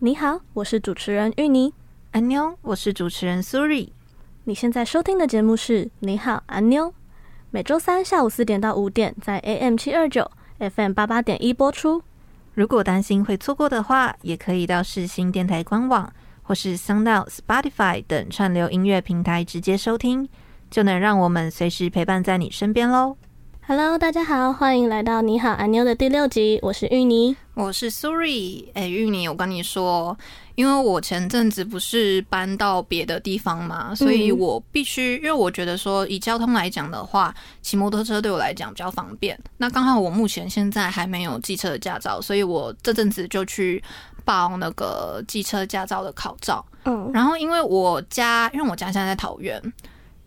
你好，我是主持人芋泥。安妞，我是主持人苏瑞。你现在收听的节目是你好，安妞。每周三下午四点到五点，在 AM 七二九 FM 八八点一播出。如果担心会错过的话，也可以到世新电台官网或是 SoundOut、Spotify 等串流音乐平台直接收听，就能让我们随时陪伴在你身边喽。Hello，大家好，欢迎来到你好，阿妞的第六集，我是芋泥，我是 Suri。哎、欸，芋泥，我跟你说，因为我前阵子不是搬到别的地方嘛，所以我必须，因为我觉得说以交通来讲的话，骑摩托车对我来讲比较方便。那刚好我目前现在还没有机车的驾照，所以我这阵子就去报那个机车驾照的考照。嗯，然后因为我家，因为我家现在在桃园。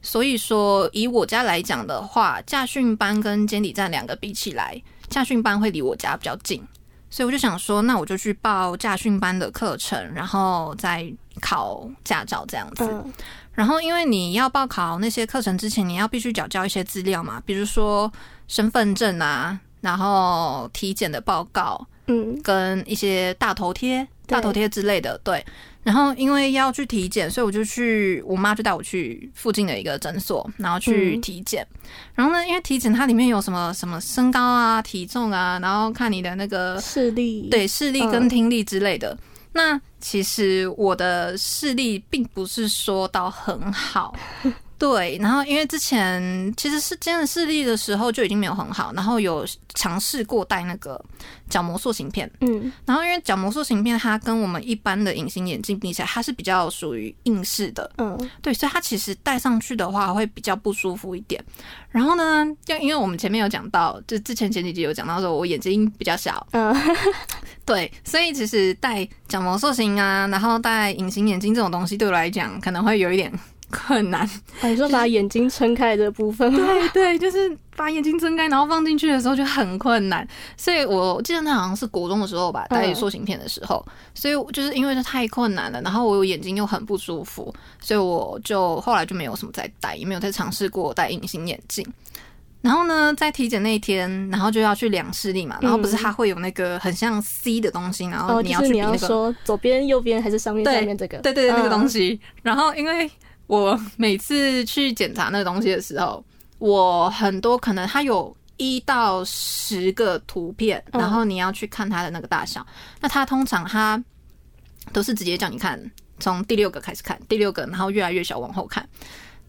所以说，以我家来讲的话，驾训班跟监理站两个比起来，驾训班会离我家比较近，所以我就想说，那我就去报驾训班的课程，然后再考驾照这样子。嗯、然后，因为你要报考那些课程之前，你要必须缴交一些资料嘛，比如说身份证啊，然后体检的报告，嗯，跟一些大头贴、大头贴之类的，对。然后因为要去体检，所以我就去，我妈就带我去附近的一个诊所，然后去体检。嗯、然后呢，因为体检它里面有什么什么身高啊、体重啊，然后看你的那个视力，对，视力跟听力之类的。嗯、那其实我的视力并不是说到很好。对，然后因为之前其实是真的视力的时候就已经没有很好，然后有尝试过戴那个角膜塑形片，嗯，然后因为角膜塑形片它跟我们一般的隐形眼镜比起来，它是比较属于硬式的，嗯，对，所以它其实戴上去的话会比较不舒服一点。然后呢，就因为我们前面有讲到，就之前前几集有讲到说我眼睛比较小，嗯，对，所以其实戴角膜塑形啊，然后戴隐形眼镜这种东西对我来讲可能会有一点。困难，你说把眼睛撑开的部分，对对，就是把眼睛睁开，然后放进去的时候就很困难。所以我记得那好像是国中的时候吧，戴塑形片的时候。所以就是因为这太困难了，然后我眼睛又很不舒服，所以我就后来就没有什么再戴，也没有再尝试过戴隐形眼镜。然后呢，在体检那一天，然后就要去量视力嘛，然后不是它会有那个很像 C 的东西，然后你要去比那个说左边、右边还是上面、下面这个？对对对，那个东西。然后因为我每次去检查那个东西的时候，我很多可能它有一到十个图片，然后你要去看它的那个大小。那它通常它都是直接叫你看，从第六个开始看，第六个，然后越来越小往后看。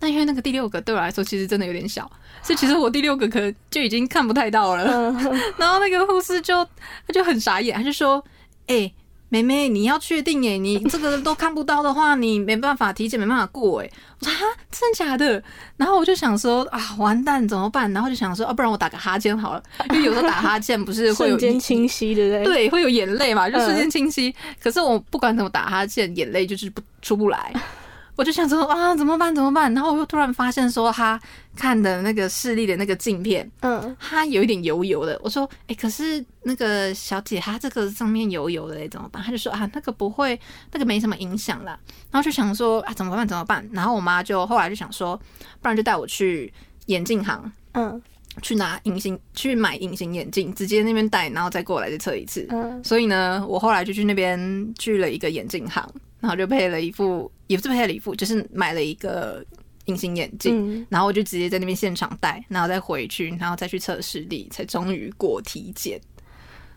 那因为那个第六个对我来说其实真的有点小，所以其实我第六个可能就已经看不太到了。然后那个护士就他就很傻眼，他就说：“哎。”妹妹，你要确定哎，你这个都看不到的话，你没办法体检，没办法过哎。我说啊，真的假的？然后我就想说啊，完蛋怎么办？然后就想说啊，不然我打个哈欠好了，因为有时候打哈欠不是会有 瞬间清晰，对不对？对，会有眼泪嘛，就瞬间清晰。嗯、可是我不管怎么打哈欠，眼泪就是不出不来。我就想说啊，怎么办？怎么办？然后我又突然发现说，他看的那个视力的那个镜片，嗯，它有一点油油的。我说，哎、欸，可是那个小姐她这个上面油油的，哎，怎么办？他就说啊，那个不会，那个没什么影响啦。然后就想说啊，怎么办？怎么办？然后我妈就后来就想说，不然就带我去眼镜行，嗯，去拿隐形去买隐形眼镜，直接那边戴，然后再过来再测一次。嗯，所以呢，我后来就去那边去了一个眼镜行，然后就配了一副，也不是配了一副，就是买了一个隐形眼镜，嗯、然后我就直接在那边现场戴，然后再回去，然后再去测视力，才终于过体检。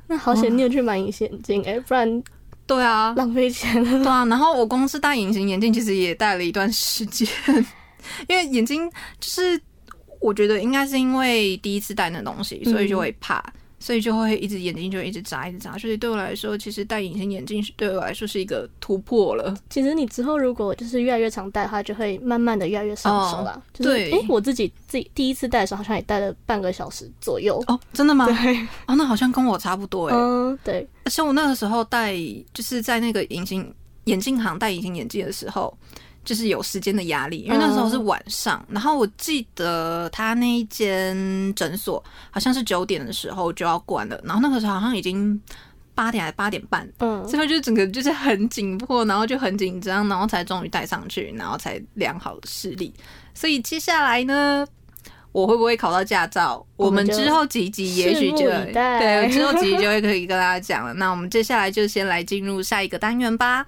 那好险，你有去买隐形眼镜哎，不然对啊，浪费钱了。对啊，然后我光是戴隐形眼镜，其实也戴了一段时间，因为眼睛就是。我觉得应该是因为第一次戴那东西，所以就会怕，嗯、所以就会一直眼睛就一直眨，一直眨。所以对我来说，其实戴隐形眼镜是对我来说是一个突破了。其实你之后如果就是越来越常戴的话，就会慢慢的越来越上手了。哦就是、对，哎，我自己自己第一次戴的时候，好像也戴了半个小时左右。哦，真的吗？对，哦，那好像跟我差不多哎。嗯，对。像我那个时候戴，就是在那个隐形眼镜行戴隐形眼镜的时候。就是有时间的压力，因为那时候是晚上，嗯、然后我记得他那一间诊所好像是九点的时候就要关了，然后那个时候好像已经八点还是八点半，嗯，所以就整个就是很紧迫，然后就很紧张，然后才终于带上去，然后才量好了视力。所以接下来呢，我会不会考到驾照？我们，我们之后几集也许就对，之后几集就会可以跟大家讲了。那我们接下来就先来进入下一个单元吧。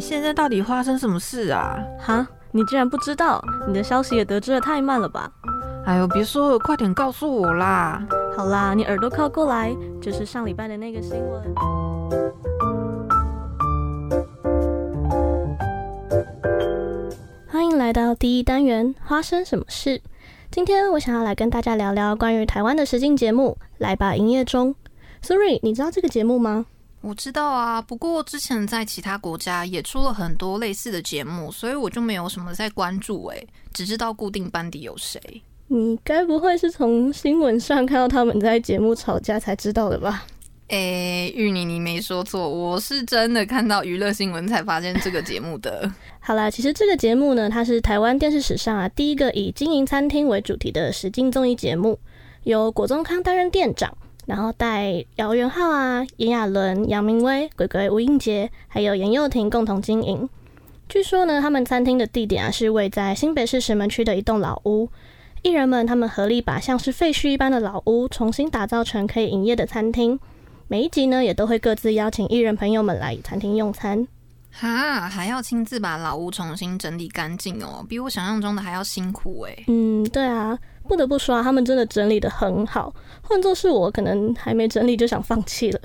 现在到底发生什么事啊？哈，你竟然不知道？你的消息也得知的太慢了吧？哎呦，别说了，快点告诉我啦！好啦，你耳朵靠过来，就是上礼拜的那个新闻。欢迎来到第一单元，发生什么事？今天我想要来跟大家聊聊关于台湾的实境节目《来吧营业中》。Siri，你知道这个节目吗？我知道啊，不过之前在其他国家也出了很多类似的节目，所以我就没有什么在关注诶，只知道固定班底有谁。你该不会是从新闻上看到他们在节目吵架才知道的吧？诶，玉妮，你没说错，我是真的看到娱乐新闻才发现这个节目的。好啦，其实这个节目呢，它是台湾电视史上啊第一个以经营餐厅为主题的实境综艺节目，由果宗康担任店长。然后带姚元浩啊、炎亚纶、杨明威、鬼鬼、吴映洁，还有严幼婷共同经营。据说呢，他们餐厅的地点啊是位在新北市石门区的一栋老屋。艺人们他们合力把像是废墟一般的老屋重新打造成可以营业的餐厅。每一集呢，也都会各自邀请艺人朋友们来餐厅用餐。哈，还要亲自把老屋重新整理干净哦，比我想象中的还要辛苦诶。嗯，对啊。不得不说啊，他们真的整理的很好。换作是我，可能还没整理就想放弃了。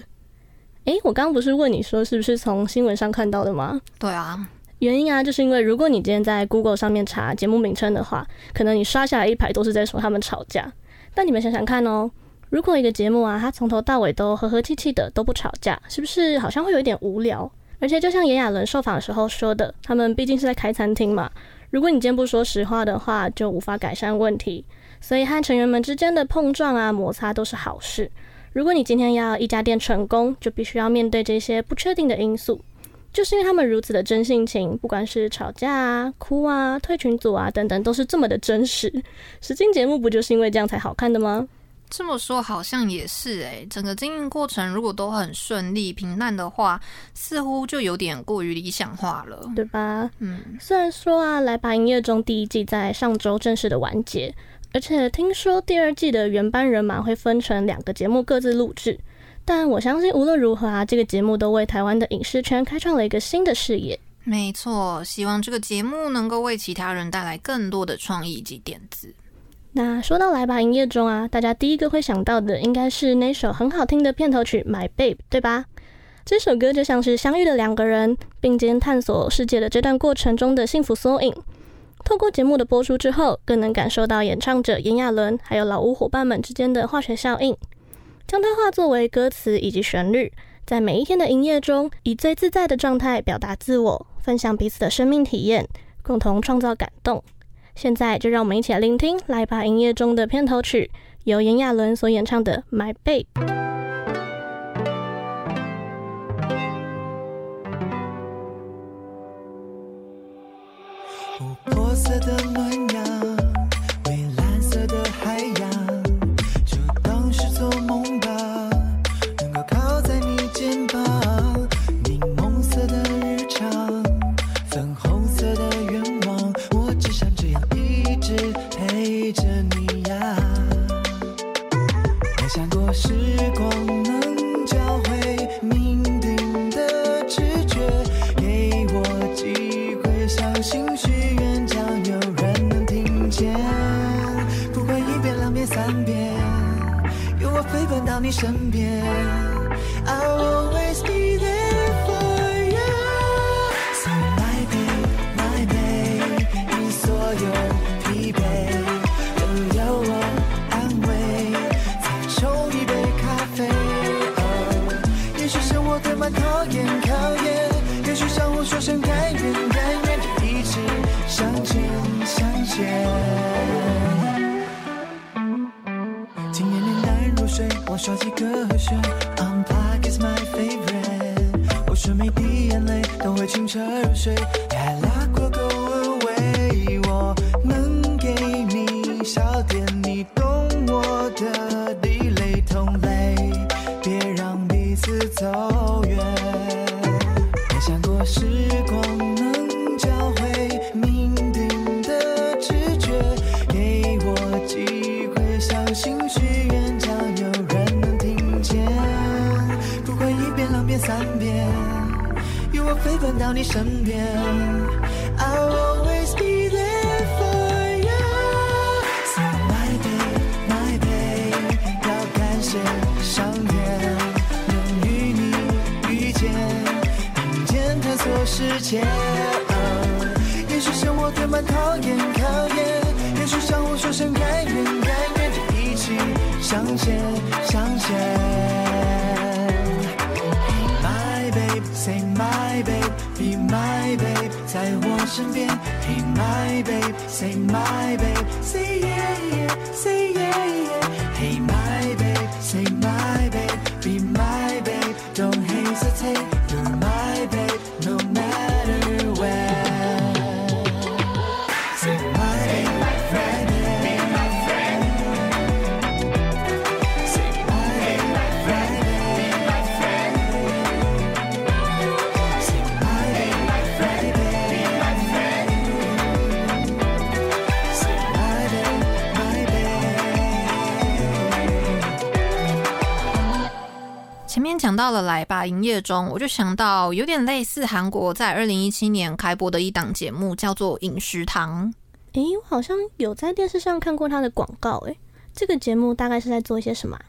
诶，我刚刚不是问你说是不是从新闻上看到的吗？对啊，原因啊，就是因为如果你今天在 Google 上面查节目名称的话，可能你刷下来一排都是在说他们吵架。但你们想想看哦，如果一个节目啊，它从头到尾都和和气气的，都不吵架，是不是好像会有一点无聊？而且就像炎亚纶受访的时候说的，他们毕竟是在开餐厅嘛，如果你今天不说实话的话，就无法改善问题。所以和成员们之间的碰撞啊、摩擦都是好事。如果你今天要一家店成功，就必须要面对这些不确定的因素。就是因为他们如此的真性情，不管是吵架啊、哭啊、退群组啊等等，都是这么的真实。实境节目不就是因为这样才好看的吗？这么说好像也是诶、欸，整个经营过程如果都很顺利、平淡的话，似乎就有点过于理想化了，对吧？嗯，虽然说啊，来吧营业中第一季在上周正式的完结。而且听说第二季的原班人马会分成两个节目各自录制，但我相信无论如何啊，这个节目都为台湾的影视圈开创了一个新的视野。没错，希望这个节目能够为其他人带来更多的创意及点子。那说到来吧营业中啊，大家第一个会想到的应该是那首很好听的片头曲《My Babe》，对吧？这首歌就像是相遇的两个人并肩探索世界的这段过程中的幸福缩影。透过节目的播出之后，更能感受到演唱者炎亚纶还有老屋伙伴们之间的化学效应，将它化作为歌词以及旋律，在每一天的营业中，以最自在的状态表达自我，分享彼此的生命体验，共同创造感动。现在就让我们一起来聆听《来吧营业中》的片头曲，由炎亚纶所演唱的《My Babe》。飞奔到你身边。I'll always be there for you. So my babe, my babe，要感谢上天能与你遇见，并肩探索世界。也许生活填满考验，考验，也许相互说声甘愿，甘愿就一起向前，向前。在我身边。Hey my babe, say my babe, say yeah yeah, say yeah yeah。前面讲到了来吧营业中，我就想到有点类似韩国在二零一七年开播的一档节目，叫做《饮食堂》。诶，我好像有在电视上看过它的广告。诶，这个节目大概是在做一些什么啊？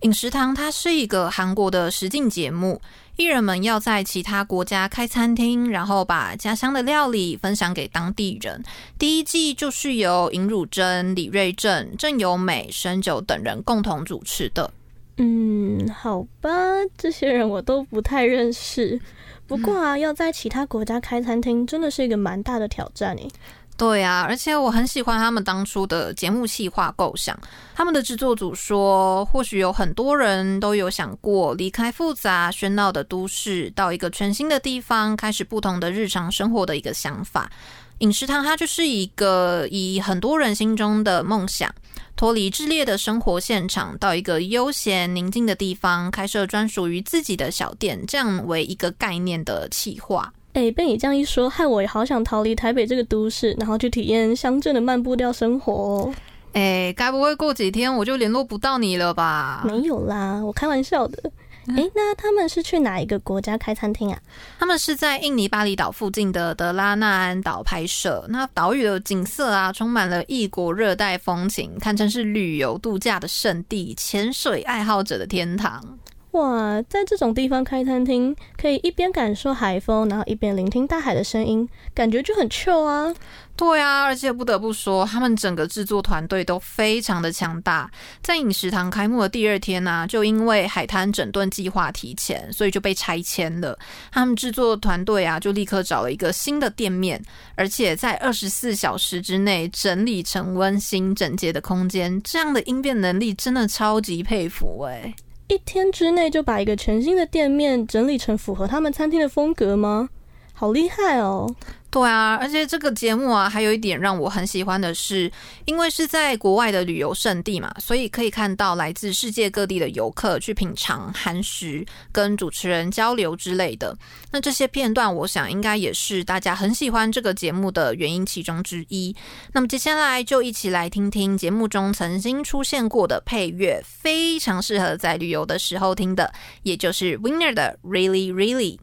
饮食堂它是一个韩国的实境节目，艺人们要在其他国家开餐厅，然后把家乡的料理分享给当地人。第一季就是由尹汝贞、李瑞镇、郑有美、申九等人共同主持的。嗯，好吧，这些人我都不太认识。不过啊，要在其他国家开餐厅，真的是一个蛮大的挑战诶。对啊，而且我很喜欢他们当初的节目企划构想。他们的制作组说，或许有很多人都有想过离开复杂喧闹的都市，到一个全新的地方，开始不同的日常生活的一个想法。饮食堂它就是一个以很多人心中的梦想，脱离炽烈的生活现场，到一个悠闲宁静的地方，开设专属于自己的小店，这样为一个概念的企划。哎，被你这样一说，害我也好想逃离台北这个都市，然后去体验乡镇的慢步调生活哦。哎，该不会过几天我就联络不到你了吧？没有啦，我开玩笑的。哎、欸，那他们是去哪一个国家开餐厅啊？他们是在印尼巴厘岛附近的德拉纳安岛拍摄。那岛屿的景色啊，充满了异国热带风情，堪称是旅游度假的圣地，潜水爱好者的天堂。哇，在这种地方开餐厅，可以一边感受海风，然后一边聆听大海的声音，感觉就很 chill 啊。对啊，而且不得不说，他们整个制作团队都非常的强大。在饮食堂开幕的第二天呢、就因为海滩整顿计划提前，所以就被拆迁了。他们制作团队啊，就立刻找了一个新的店面，而且在二十四小时之内整理成温馨整洁的空间。这样的应变能力真的超级佩服哎、一天之内就把一个全新的店面整理成符合他们餐厅的风格吗？好厉害哦！对啊，而且这个节目啊，还有一点让我很喜欢的是，因为是在国外的旅游胜地嘛，所以可以看到来自世界各地的游客去品尝韩食，跟主持人交流之类的。那这些片段，我想应该也是大家很喜欢这个节目的原因其中之一。那么接下来就一起来听听节目中曾经出现过的配乐，非常适合在旅游的时候听的，也就是 Winner 的 Really Really。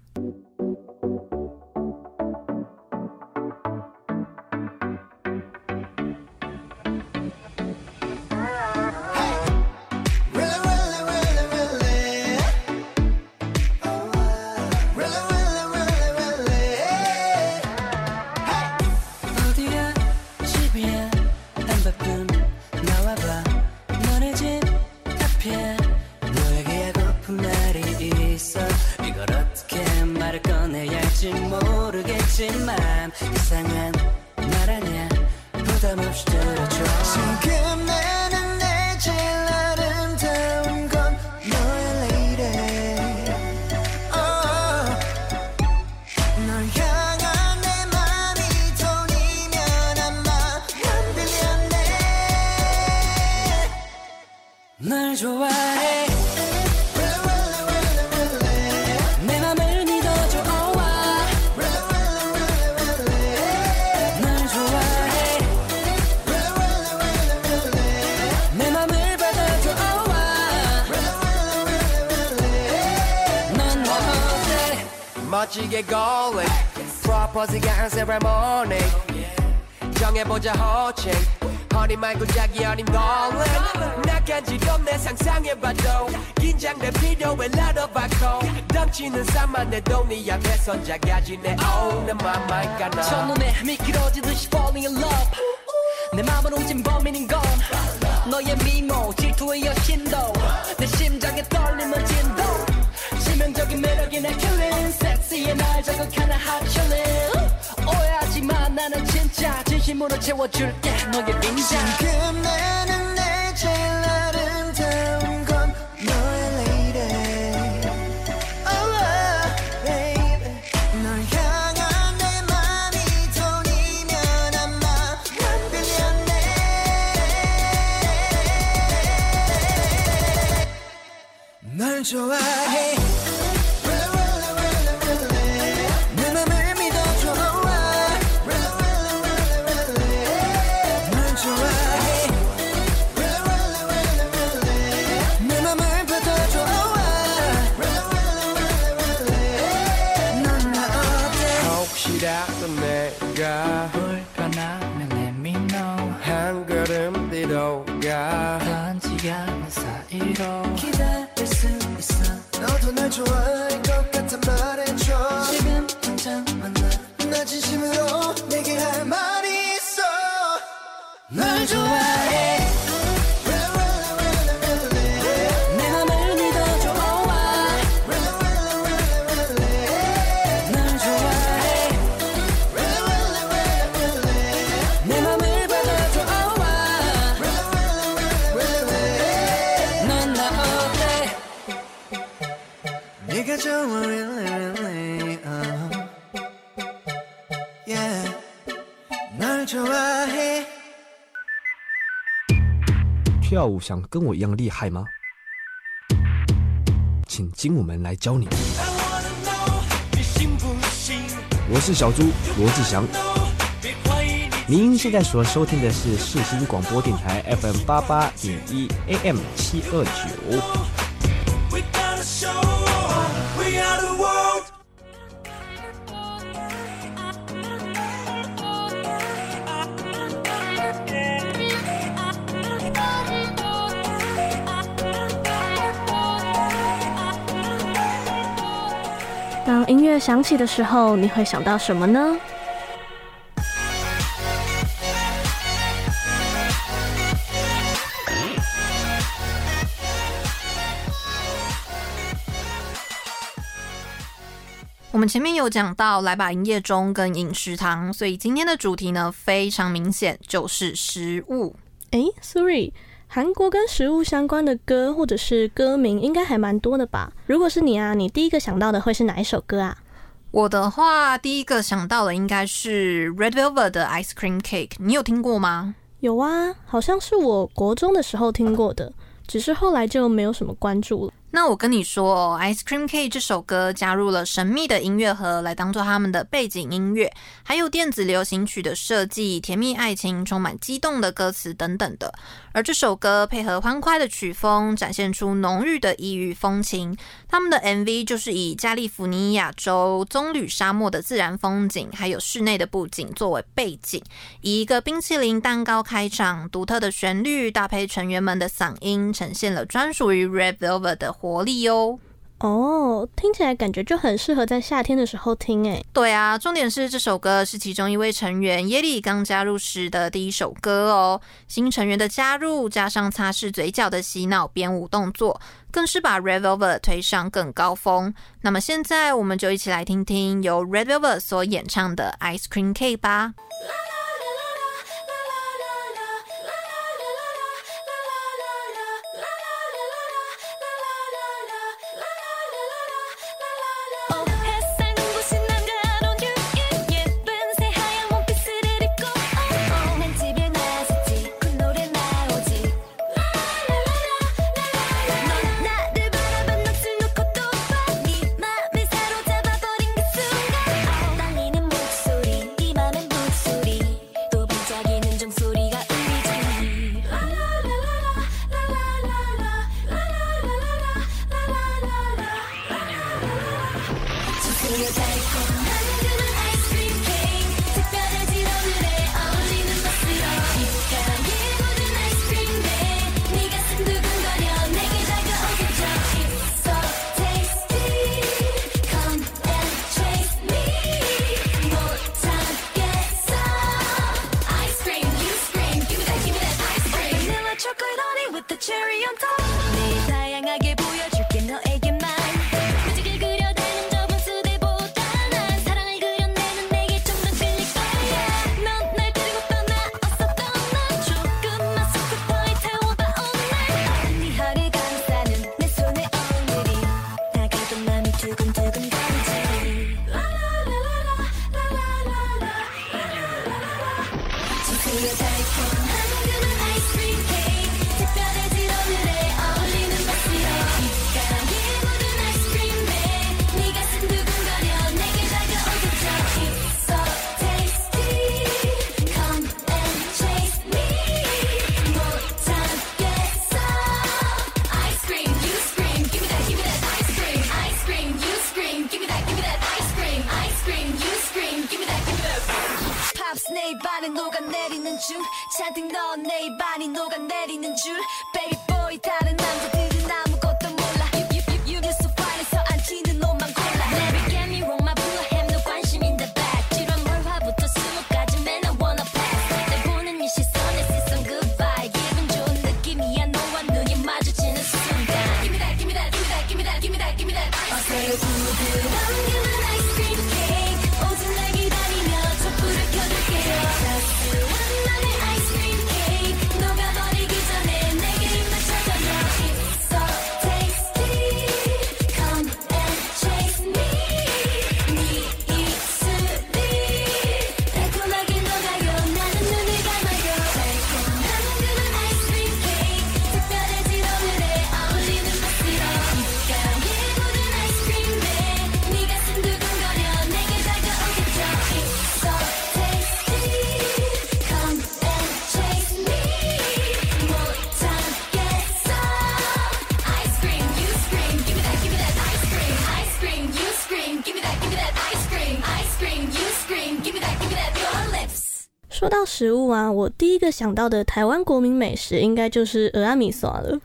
손자가지 내 own 내 맘만 가나. 첫눈에 미끄러지듯이 falling in love. 내 맘을 옮긴 범인인 건 너의 미모 질투의 여신도. 내 심장에 떨림을 진도. 치명적인 매력이 날 killing 섹시해 날 자극하는 hot chillin 오해하지 마 나는 진짜 진심으로 채워줄게 너의 빈장 跳舞想跟我一样厉害吗？请精武门来教你。我是小猪罗志祥。您现在所收听的是世新广播电台 FM 八八点一 AM 七二九。乐响起的时候，你会想到什么呢？我们前面有讲到来吧营业中跟饮食堂，所以今天的主题呢非常明显，就是食物。诶，Suri，韩国跟食物相关的歌或者是歌名应该还蛮多的吧？如果是你啊，你第一个想到的会是哪一首歌啊？我的话，第一个想到的应该是 Red Velvet 的 Ice Cream Cake，你有听过吗？有啊，好像是我国中的时候听过的，只是后来就没有什么关注了。那我跟你说哦，Ice Cream Cake 这首歌加入了神秘的音乐盒来当做他们的背景音乐，还有电子流行曲的设计、甜蜜爱情、充满激动的歌词等等的。而这首歌配合欢快的曲风，展现出浓郁的异域风情。他们的 MV 就是以加利福尼亚州棕榈沙漠的自然风景，还有室内的布景作为背景，以一个冰淇淋蛋糕开场，独特的旋律搭配成员们的嗓音，呈现了专属于 Red Velvet 的活力哟。哦，听起来感觉就很适合在夏天的时候听诶。对啊，重点是这首歌是其中一位成员耶利刚加入时的第一首歌哦。新成员的加入，加上擦拭嘴角的洗脑编舞动作，更是把 Red Velvet 推上更高峰。那么现在我们就一起来听听由 Red Velvet 所演唱的 Ice Cream Cake 吧。 줄. 잔뜩 넣은 내 입안이 녹아내리는 줄. Baby boy 다른 남자들 说到食物啊，我第一个想到的台湾国民美食应该就是俄阿米萨了。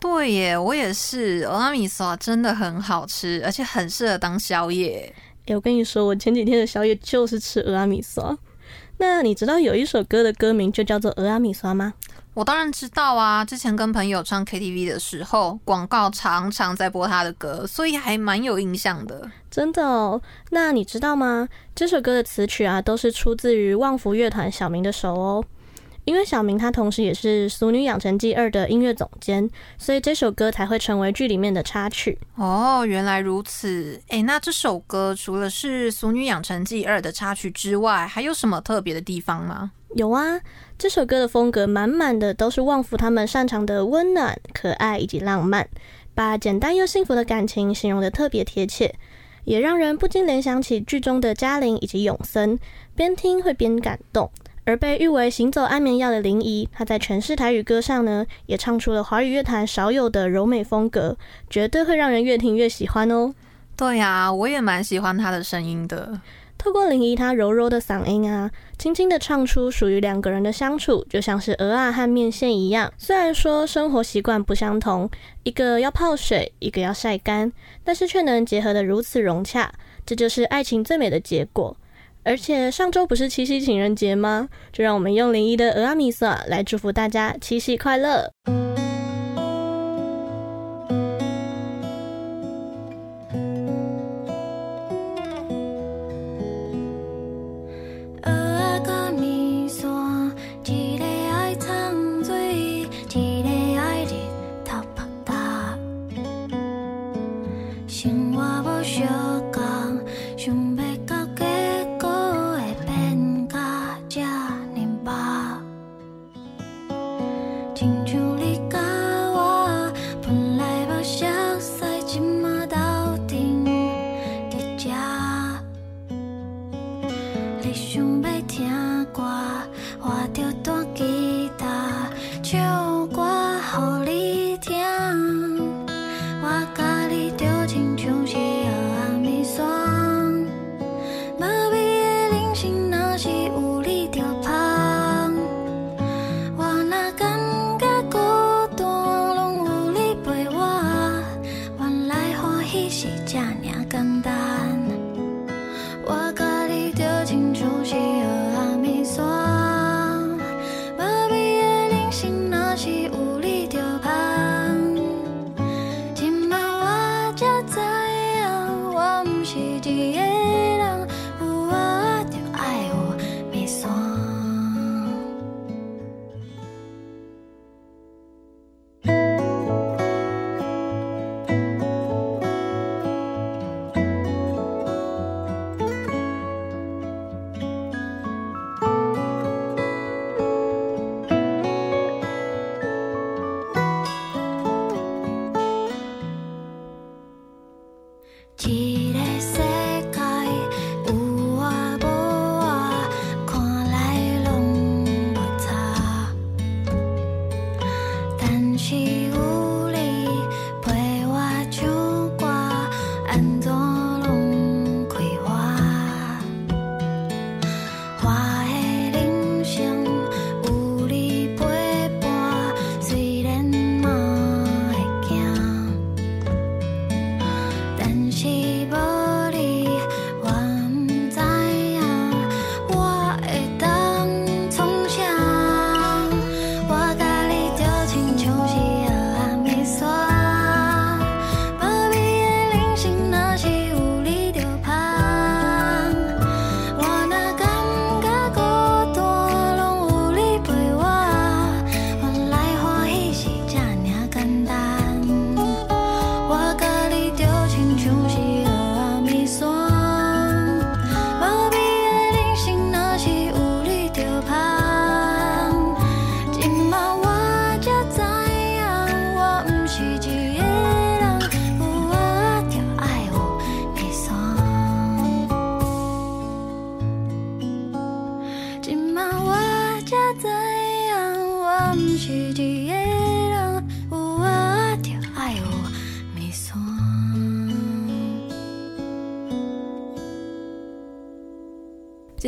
对耶，我也是。俄阿米萨真的很好吃，而且很适合当宵夜。哎，我跟你说，我前几天的宵夜就是吃蚵仔面线。那你知道有一首歌的歌名就叫做鹅阿米莎吗？我当然知道啊，之前跟朋友唱 KTV 的时候，广告常常在播他的歌，所以还蛮有印象的。真的哦？那你知道吗？这首歌的词曲啊，都是出自于旺福乐团小明的手哦。因为小明他同时也是《俗女养成记二》的音乐总监，所以这首歌才会成为剧里面的插曲。哦，原来如此。诶，那这首歌除了是《俗女养成记二》的插曲之外，还有什么特别的地方吗？有啊，这首歌的风格满满的都是旺福他们擅长的温暖、可爱以及浪漫，把简单又幸福的感情形容的特别贴切，也让人不禁联想起剧中的嘉玲以及永森，边听会边感动。而被誉为行走安眠药的林怡，她在诠释台语歌上呢，也唱出了华语乐坛少有的柔美风格，绝对会让人越听越喜欢哦。对呀，我也蛮喜欢她的声音的。透过林怡她柔柔的嗓音啊，轻轻的唱出属于两个人的相处，就像是鹅啊和面线一样。虽然说生活习惯不相同，一个要泡水，一个要晒干，但是却能结合的如此融洽，这就是爱情最美的结果。而且上周不是七夕情人节吗？就让我们用林一的蚵仔面线来祝福大家七夕快乐。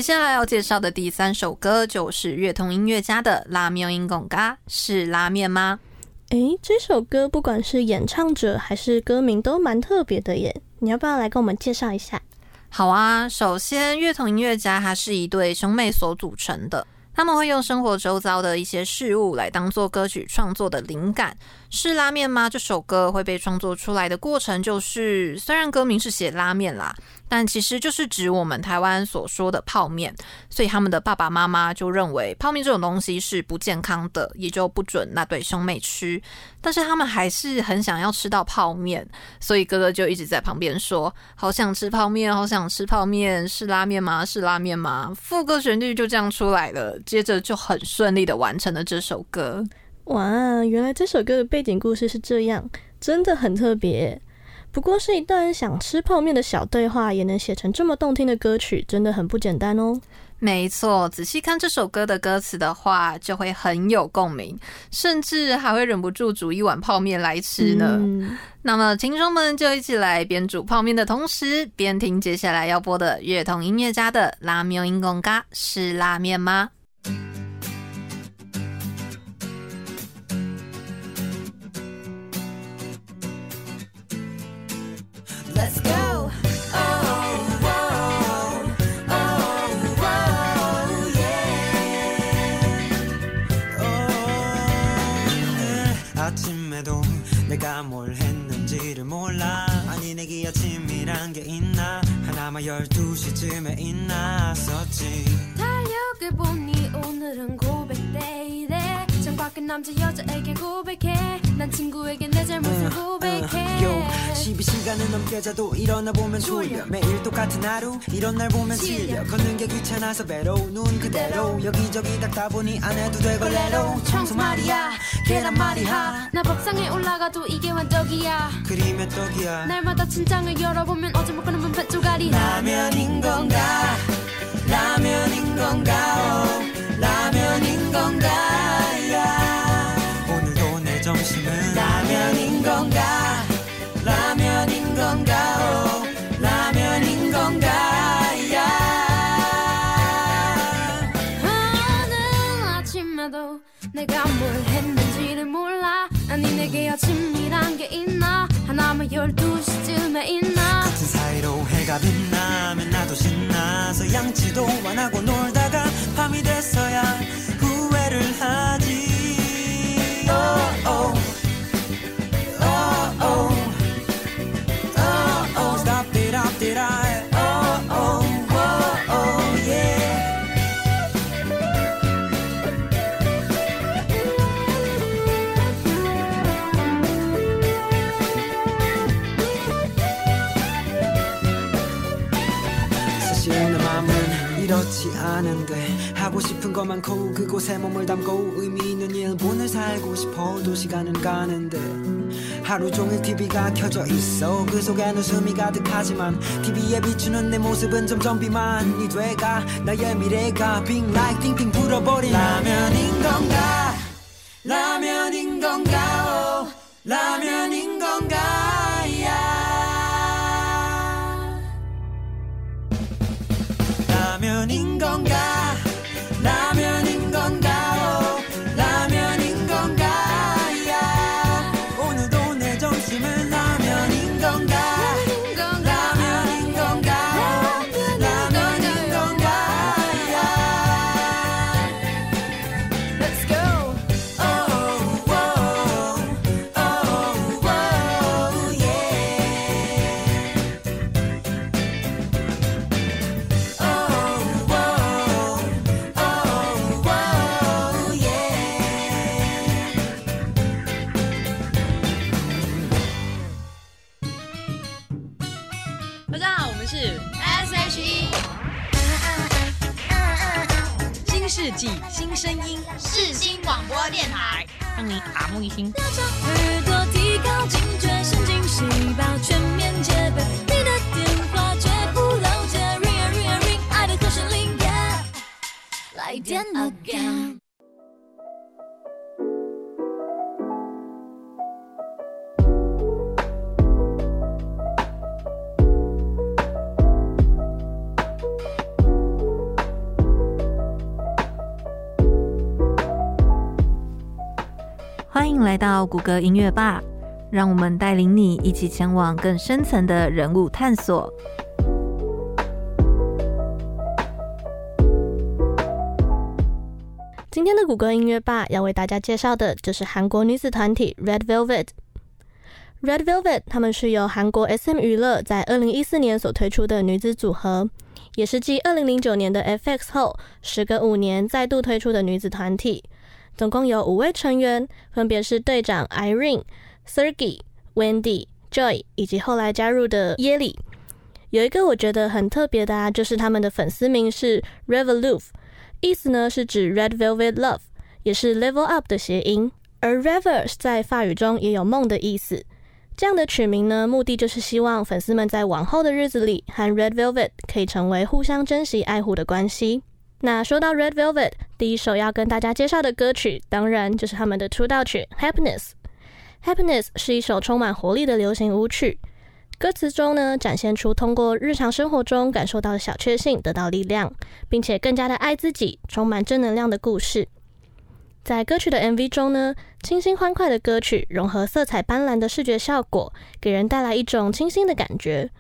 下来要介绍的第三首歌就是乐童音乐家的《拉面英贡嘎》，是拉面吗？诶，这首歌不管是演唱者还是歌名都蛮特别的耶，你要不要来跟我们介绍一下？好啊，首先乐童音乐家它是一对兄妹所组成的。他们会用生活周遭的一些事物来当做歌曲创作的灵感。是拉面吗？这首歌会被创作出来的过程，就是虽然歌名是写拉面啦，但其实就是指我们台湾所说的泡面。所以他们的爸爸妈妈就认为泡面这种东西是不健康的，也就不准那对兄妹吃。但是他们还是很想要吃到泡面，所以哥哥就一直在旁边说：“好想吃泡面，好想吃泡面，是拉面吗？是拉面吗？”副歌旋律就这样出来了。接着就很顺利的完成了这首歌。哇，原来这首歌的背景故事是这样，真的很特别。不过是一段想吃泡面的小对话，也能写成这么动听的歌曲，真的很不简单哦。没错，仔细看这首歌的歌词的话，就会很有共鸣，甚至还会忍不住煮一碗泡面来吃呢。嗯、那么，听众们就一起来边煮泡面的同时，边听接下来要播的乐童音乐家的《拉面音公嘎》，是拉面吗？欢 Oh, oh, oh, 아침에도 내가 12시쯤에 있나? 썼지. 달력을 보니 오늘은 고백대 밖은 남자 여자에게 고백해. 난 친구에게 내 잘못을 어, 어, 어. 고백해. 요 12시간을 넘게 자도 일어나 보면 졸려. 매일 똑같은 하루 이런 날 보면 질려. 걷는 게 귀찮아서 외로운 눈 그대로. 여기저기 닦다 보니 안 해도 되걸레로. 청소 말이야. 계란 말이야. 나 밥상에 올라가도 이게 완떡이야. 그림의 떡이야. 날마다 진장을 열어보면 어제 못 가는 분배 조가리 라면인 건가? 라면인 건가? 라면인 건가? 건가? 라면인 건가? 오 라면인 건가? 야. 오늘 아침에도 내가 뭘 했는지를 몰라. 아니 내게 아침이란 게 있나? 하나면 열두 시쯤에 있나? 같은 사이로 해가 빛나면 나도 신나서 양치도 안 하고 놀다가 밤이 됐어야 후회를 하지. oh, oh. 그렇지 않은데 하고 싶은 것만 고 그곳에 몸을 담고 의미 있는 일본을 살고 싶어도 시간은 가는데 하루 종일 TV가 켜져 있어. 그 속엔 웃음이 가득하지만 TV에 비추는 내 모습은 점점 비만이 돼가. 나의 미래가 빙 라이트 띵띵 불어버린 라면인 건가? 라면인 건가? 오 라면인 건가? 广播电台让你耳目一新。来到谷歌音乐吧，让我们带领你一起前往更深层的人物探索。今天的谷歌音乐吧要为大家介绍的就是韩国女子团体 Red Velvet。Red Velvet 他们是由韩国 SM 娱乐在二零一四年所推出的女子组合，也是继二零零九年的 FX 后，时隔五年再度推出的女子团体。总共有五位成员，分别是队长 Irene、Sergey、Wendy、Joy 以及后来加入的耶里。有一个我觉得很特别的啊，就是他们的粉丝名是 Revolve，意思呢是指 Red Velvet Love，也是 Level Up 的谐音。而 Rêve 在法语中也有梦的意思。这样的取名呢，目的就是希望粉丝们在往后的日子里和 Red Velvet 可以成为互相珍惜、爱护的关系。那说到 Red Velvet，第一首要跟大家介绍的歌曲，当然就是他们的出道曲《Happiness》。Happiness 是一首充满活力的流行舞曲，歌词中呢，展现出通过日常生活中感受到的小确幸得到力量，并且更加的爱自己，充满正能量的故事。在歌曲的 MV 中呢，清新欢快的歌曲融合色彩斑斓的视觉效果，给人带来一种清新的感觉。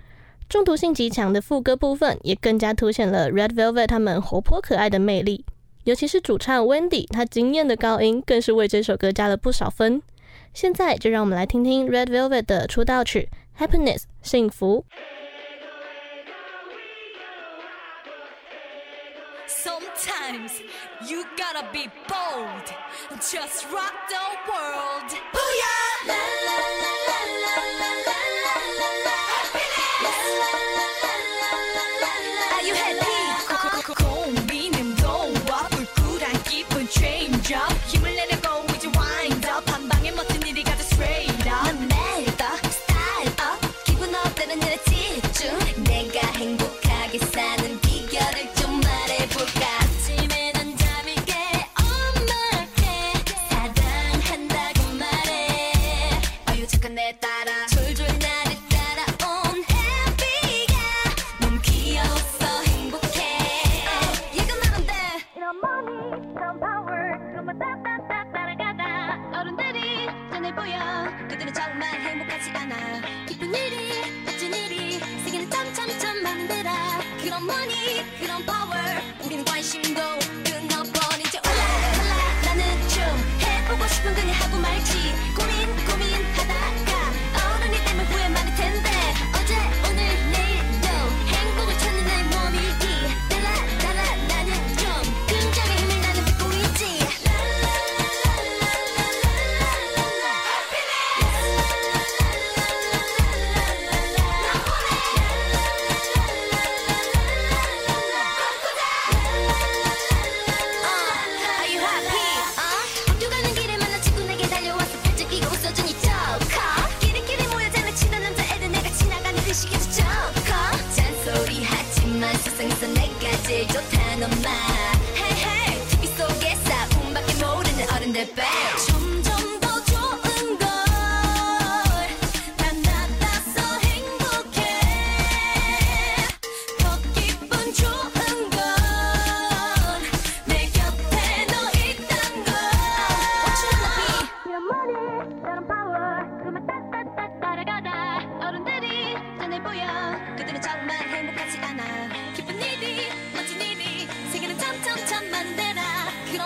中毒性极强的副歌部分，也更加凸显了 Red Velvet 他们活泼可爱的魅力。尤其是主唱 Wendy，她惊艳的高音更是为这首歌加了不少分。现在就让我们来听听 Red Velvet 的出道曲《Happiness》幸福。Sometimes you gotta be bold, just rock the world.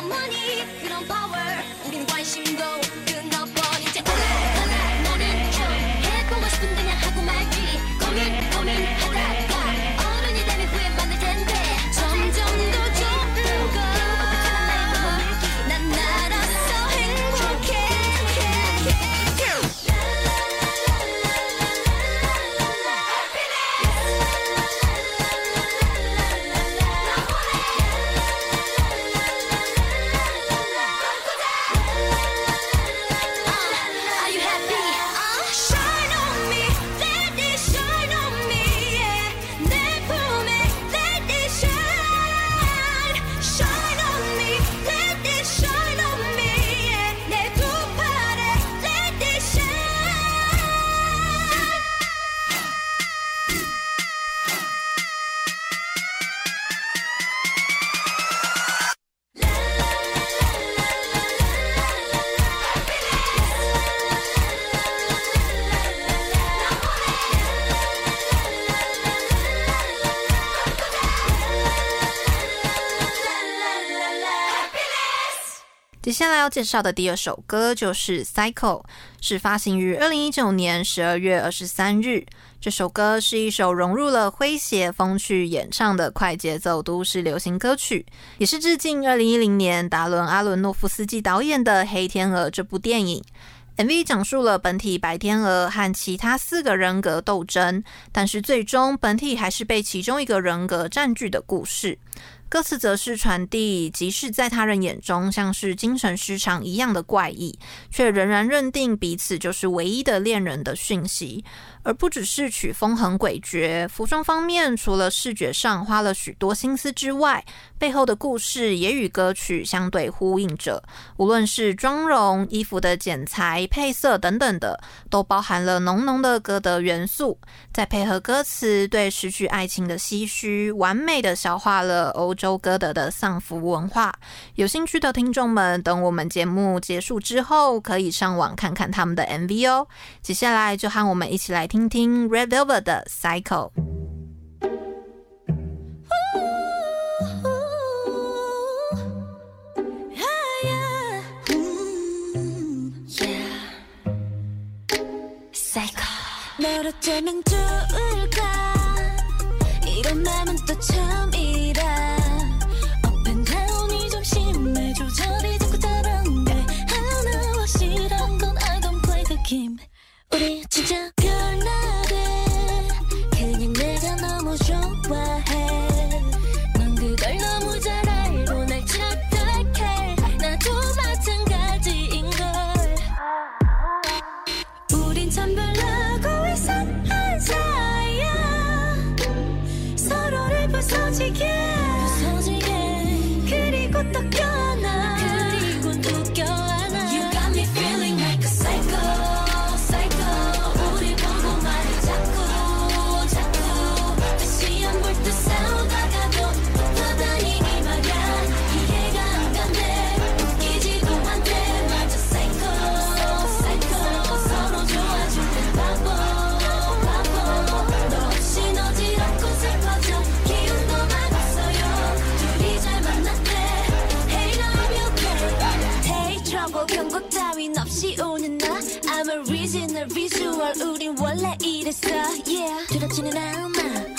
money 그런 power 우리는 관심도 要介绍的第二首歌就是《Cycle》，是发行于二零一九年十二月二十三日。这首歌是一首融入了诙谐风趣演唱的快节奏都市流行歌曲，也是致敬二零一零年达伦·阿伦诺夫斯基导演的《黑天鹅》这部电影。MV 讲述了本体白天鹅和其他四个人格斗争，但是最终本体还是被其中一个人格占据的故事。歌词则是传递，即使在他人眼中像是精神失常一样的怪异，却仍然认定彼此就是唯一的恋人的讯息。而不只是曲风很诡谲，服装方面除了视觉上花了许多心思之外，背后的故事也与歌曲相对呼应着。无论是妆容、衣服的剪裁、配色等等的，都包含了浓浓的歌德元素。再配合歌词对失去爱情的唏嘘，完美的消化了欧洲歌德的丧服文化。有兴趣的听众们，等我们节目结束之后，可以上网看看他们的 MV 哦。接下来就和我们一起来听听 Red Velvet 的 Cycle。 진짜 비주얼 우린 원래 이랬어. Yeah. 두렵지는 않아.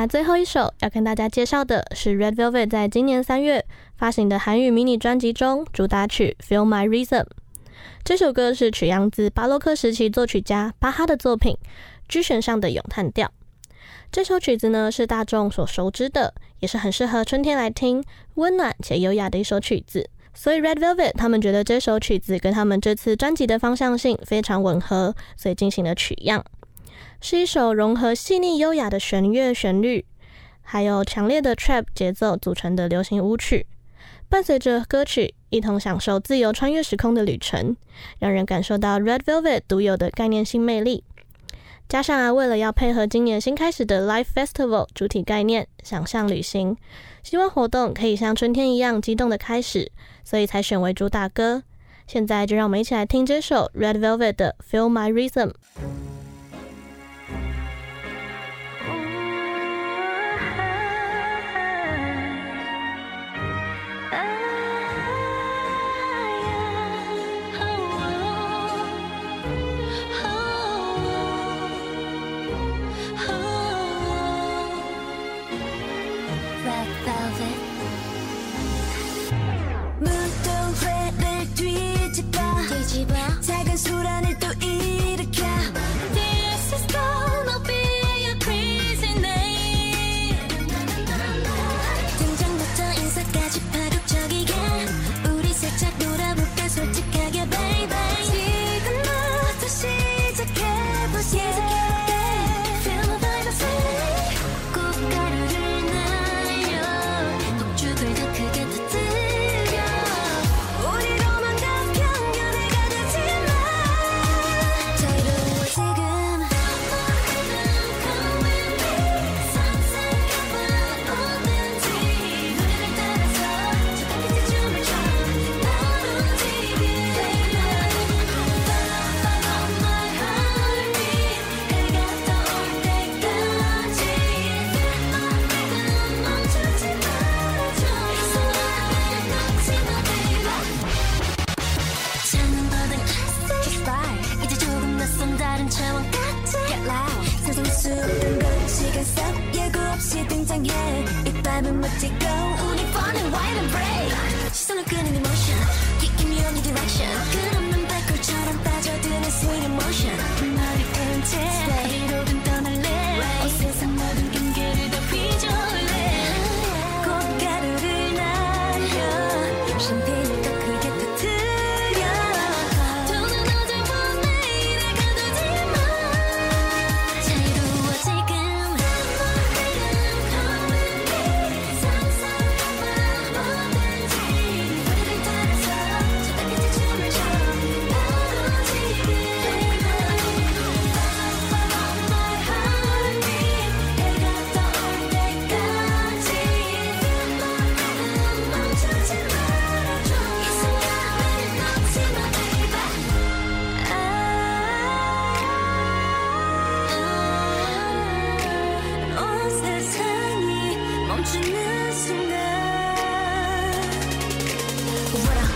那最后一首要跟大家介绍的是 Red Velvet 在今年三月发行的韩语迷你专辑中主打曲《Feel My Rhythm》。这首歌是取样自巴洛克时期作曲家巴哈的作品《G 弦上的咏叹调》。这首曲子呢是大众所熟知的，也是很适合春天来听，温暖且优雅的一首曲子，所以 Red Velvet 他们觉得这首曲子跟他们这次专辑的方向性非常吻合，所以进行了取样，是一首融合细腻优雅的弦乐旋律，还有强烈的 Trap 节奏组成的流行舞曲，伴随着歌曲一同享受自由穿越时空的旅程，让人感受到 Red Velvet 独有的概念性魅力。加上啊，为了要配合今年新开始的 Live Festival 主体概念，想象旅行，希望活动可以像春天一样激动的开始，所以才选为主打歌。现在就让我们一起来听这首 Red Velvet 的 Feel My Rhythm。yeah. 모든 go. 우리 뻔한 white and brave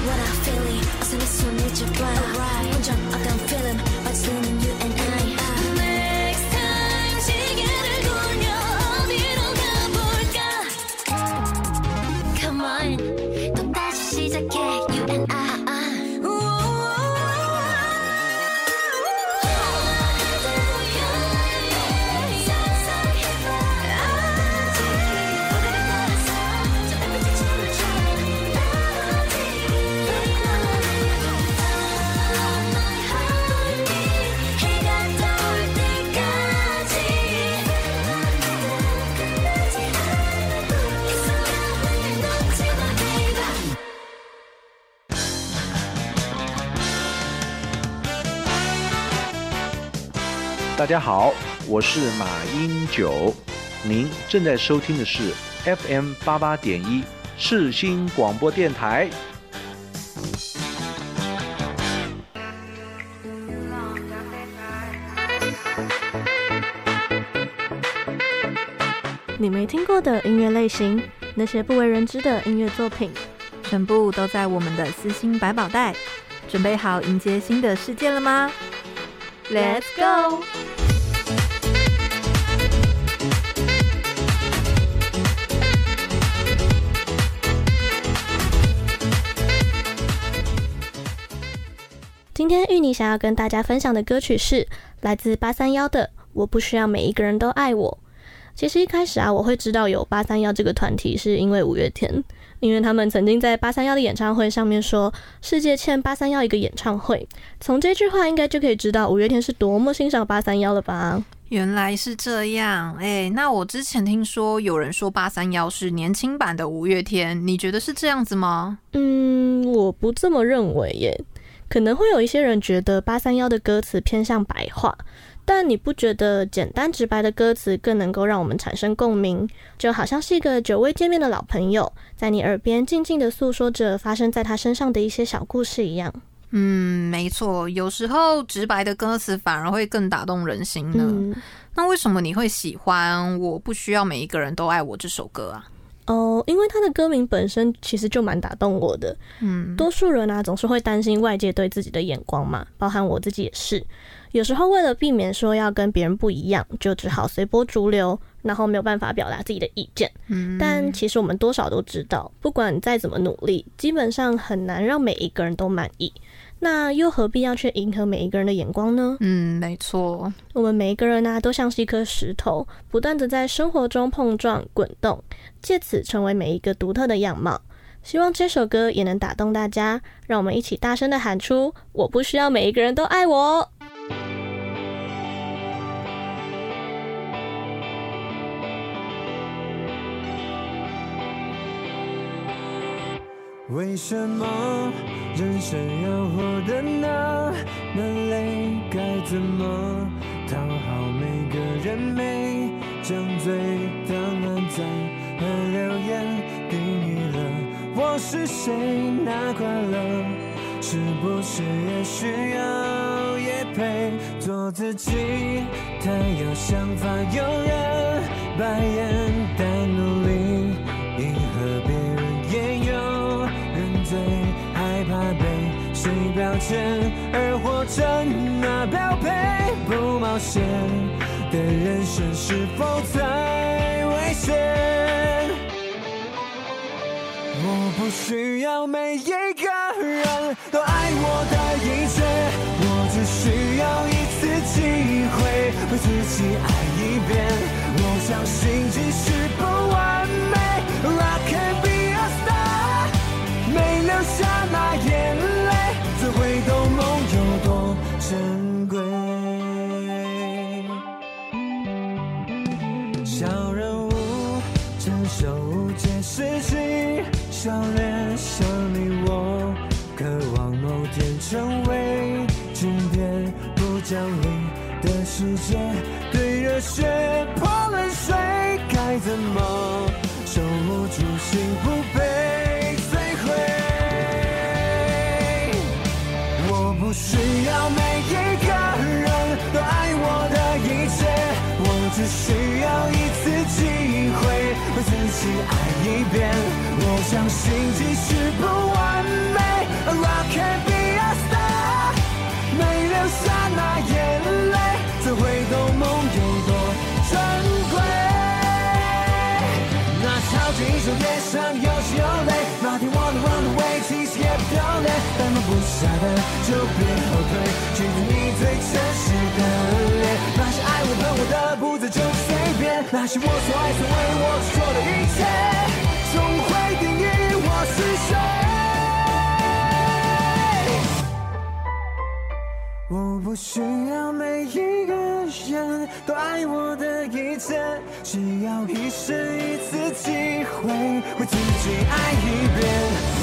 what I'm feeling. 어서 내 손을 잡아. Alright. 혼자 어떤 feeling. it's 너는 you and I. 大家好，我是马英九，您正在收听的是 FM 八八点一世新广播电台。你没听过的音乐类型，那些不为人知的音乐作品，全部都在我们的私心百宝袋。准备好迎接新的世界了吗？Let's go！今天芋泥想要跟大家分享的歌曲是来自八三幺的《我不需要每一个人都爱我》。其实一开始啊，我会知道有八三幺这个团体，是因为五月天。因为他们曾经在八三幺的演唱会上面说：“世界欠八三幺一个演唱会。”从这句话应该就可以知道五月天是多么欣赏八三幺了吧？原来是这样，哎，那我之前听说有人说八三幺是年轻版的五月天，你觉得是这样子吗？嗯，我不这么认为耶。可能会有一些人觉得八三幺的歌词偏向白话。但你不觉得简单直白的歌词更能够让我们产生共鸣？就好像是一个久未见面的老朋友，在你耳边静静的诉说着发生在他身上的一些小故事一样。嗯，没错，有时候直白的歌词反而会更打动人心呢。嗯，那为什么你会喜欢《我不需要每一个人都爱我》这首歌啊？哦，因为他的歌名本身其实就蛮打动我的。嗯，多数人啊总是会担心外界对自己的眼光嘛，包含我自己也是。有时候为了避免说要跟别人不一样，就只好随波逐流，然后没有办法表达自己的意见。嗯，但其实我们多少都知道，不管再怎么努力，基本上很难让每一个人都满意。那又何必要去迎合每一个人的眼光呢？嗯，没错。我们每一个人呢、啊，都像是一颗石头，不断的在生活中碰撞、滚动，借此成为每一个独特的样貌。希望这首歌也能打动大家，让我们一起大声的喊出：我不需要每一个人都爱我。为什么人生要活得那么累？该怎么讨好每个人？没张嘴当暗赞和留言定义了我是谁？那快乐是不是也需要业配？做自己，太有想法，有人白眼，标签而活成那标配，不冒险的人生是否太危险？我不需要每一个人都爱我的一切，我只需要一次机会为自己爱一遍。我相信即使不完美，I can be a star，没。留下那眼泪，下的。就别后退，记住你最真实的脸。那些爱我恨我的，不再就随便。那些我所爱所为我所做的一切，总会定义我是谁。我不需要每一个人都爱我的一切，只要一生一次机会为自己爱一遍。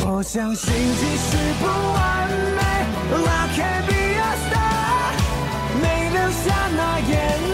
我相信即使不完美，I can be a star，没留下那眼泪。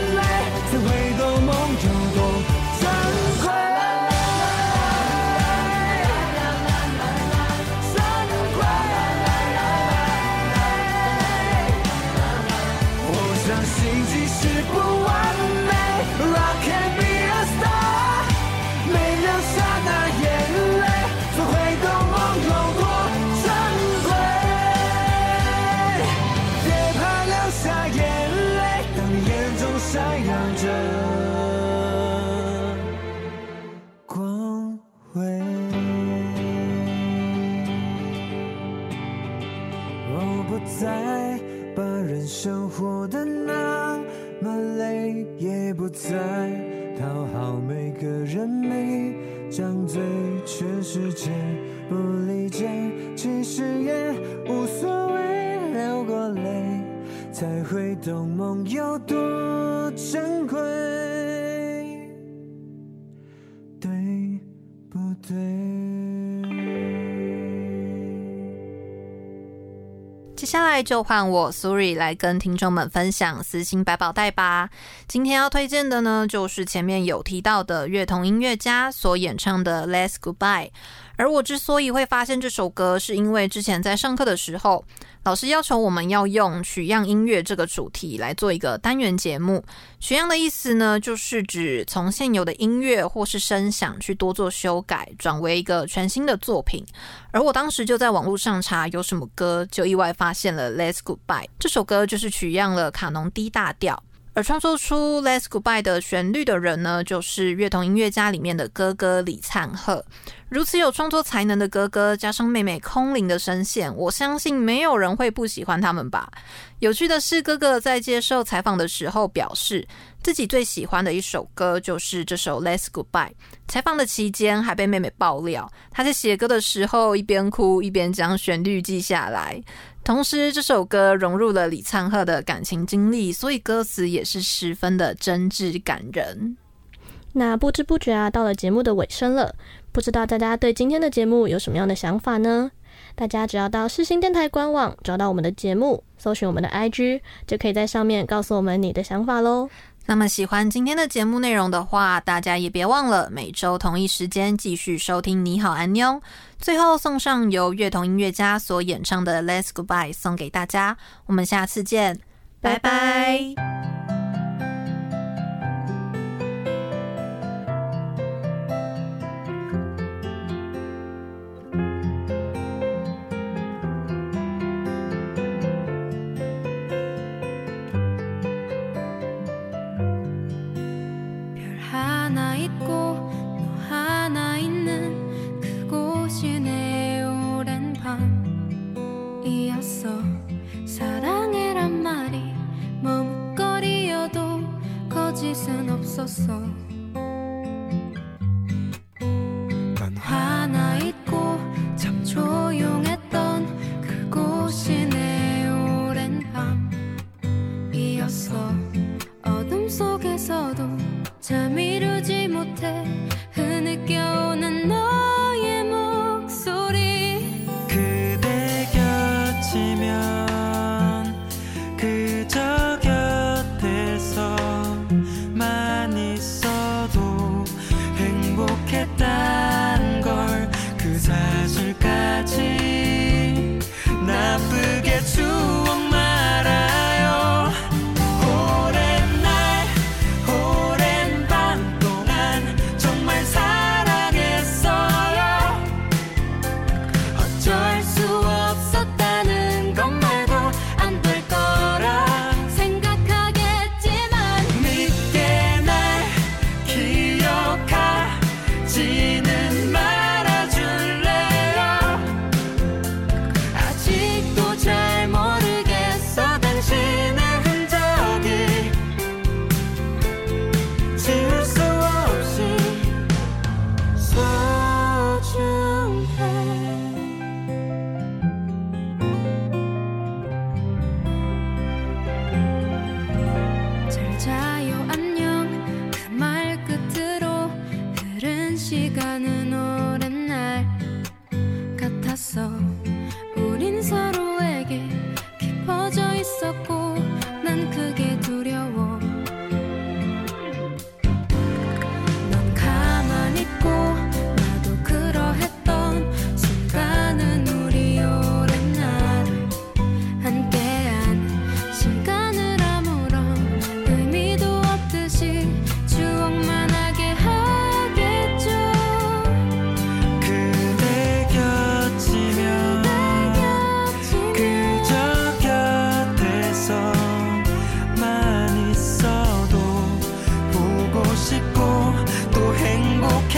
接下来就换我苏瑞来跟听众们分享私心百宝袋吧。今天要推荐的呢，就是前面有提到的乐童音乐家所演唱的《Let's Goodbye》。而我之所以会发现这首歌，是因为之前在上课的时候，老师要求我们要用取样音乐这个主题来做一个单元节目。取样的意思呢，就是指从现有的音乐或是声响去多做修改，转为一个全新的作品。而我当时就在网络上查有什么歌，就意外发现了《Let's Goodbye》这首歌，就是取样了卡农 D 大调。而创作出《Let's Goodbye》的旋律的人呢，就是乐童音乐家里面的哥哥李灿赫。如此有创作才能的哥哥，加上妹妹空灵的声线，我相信没有人会不喜欢他们吧。有趣的是，哥哥在接受采访的时候表示，自己最喜欢的一首歌就是这首《Let's Goodbye》。采访的期间，还被妹妹爆料，他在写歌的时候一边哭一边将旋律记下来。同时，这首歌融入了李灿赫的感情经历，所以歌词也是十分的真挚感人。那不知不觉啊，到了节目的尾声了。不知道大家对今天的节目有什么样的想法呢？大家只要到世新电台官网找到我们的节目，搜寻我们的 IG，就可以在上面告诉我们你的想法喽。那么喜欢今天的节目内容的话，大家也别忘了每周同一时间继续收听《你好，安妞》。最后送上由乐童音乐家所演唱的《Let's Goodbye》送给大家。我们下次见，拜拜。 있었어. 난 하나 있고 참 조용했던 그곳이 내 오랜 밤이었어. 어둠 속에서도 잠 이루지 못해 흐느껴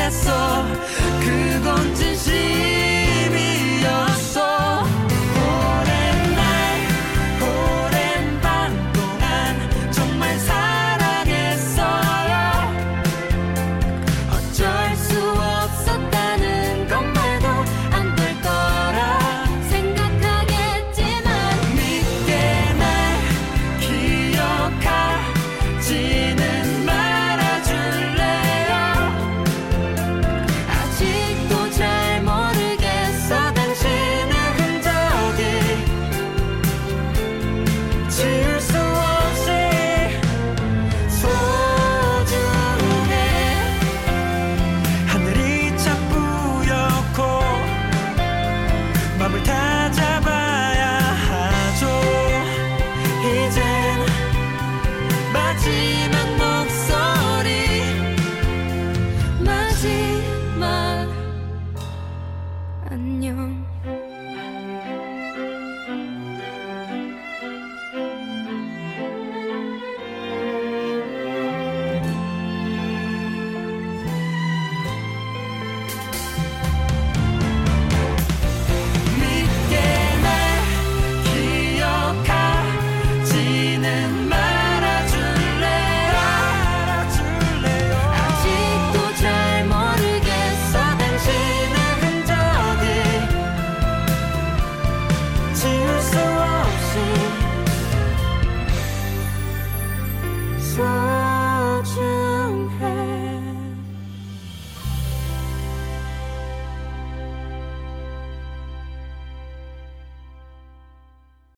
알았어. 그건 진실.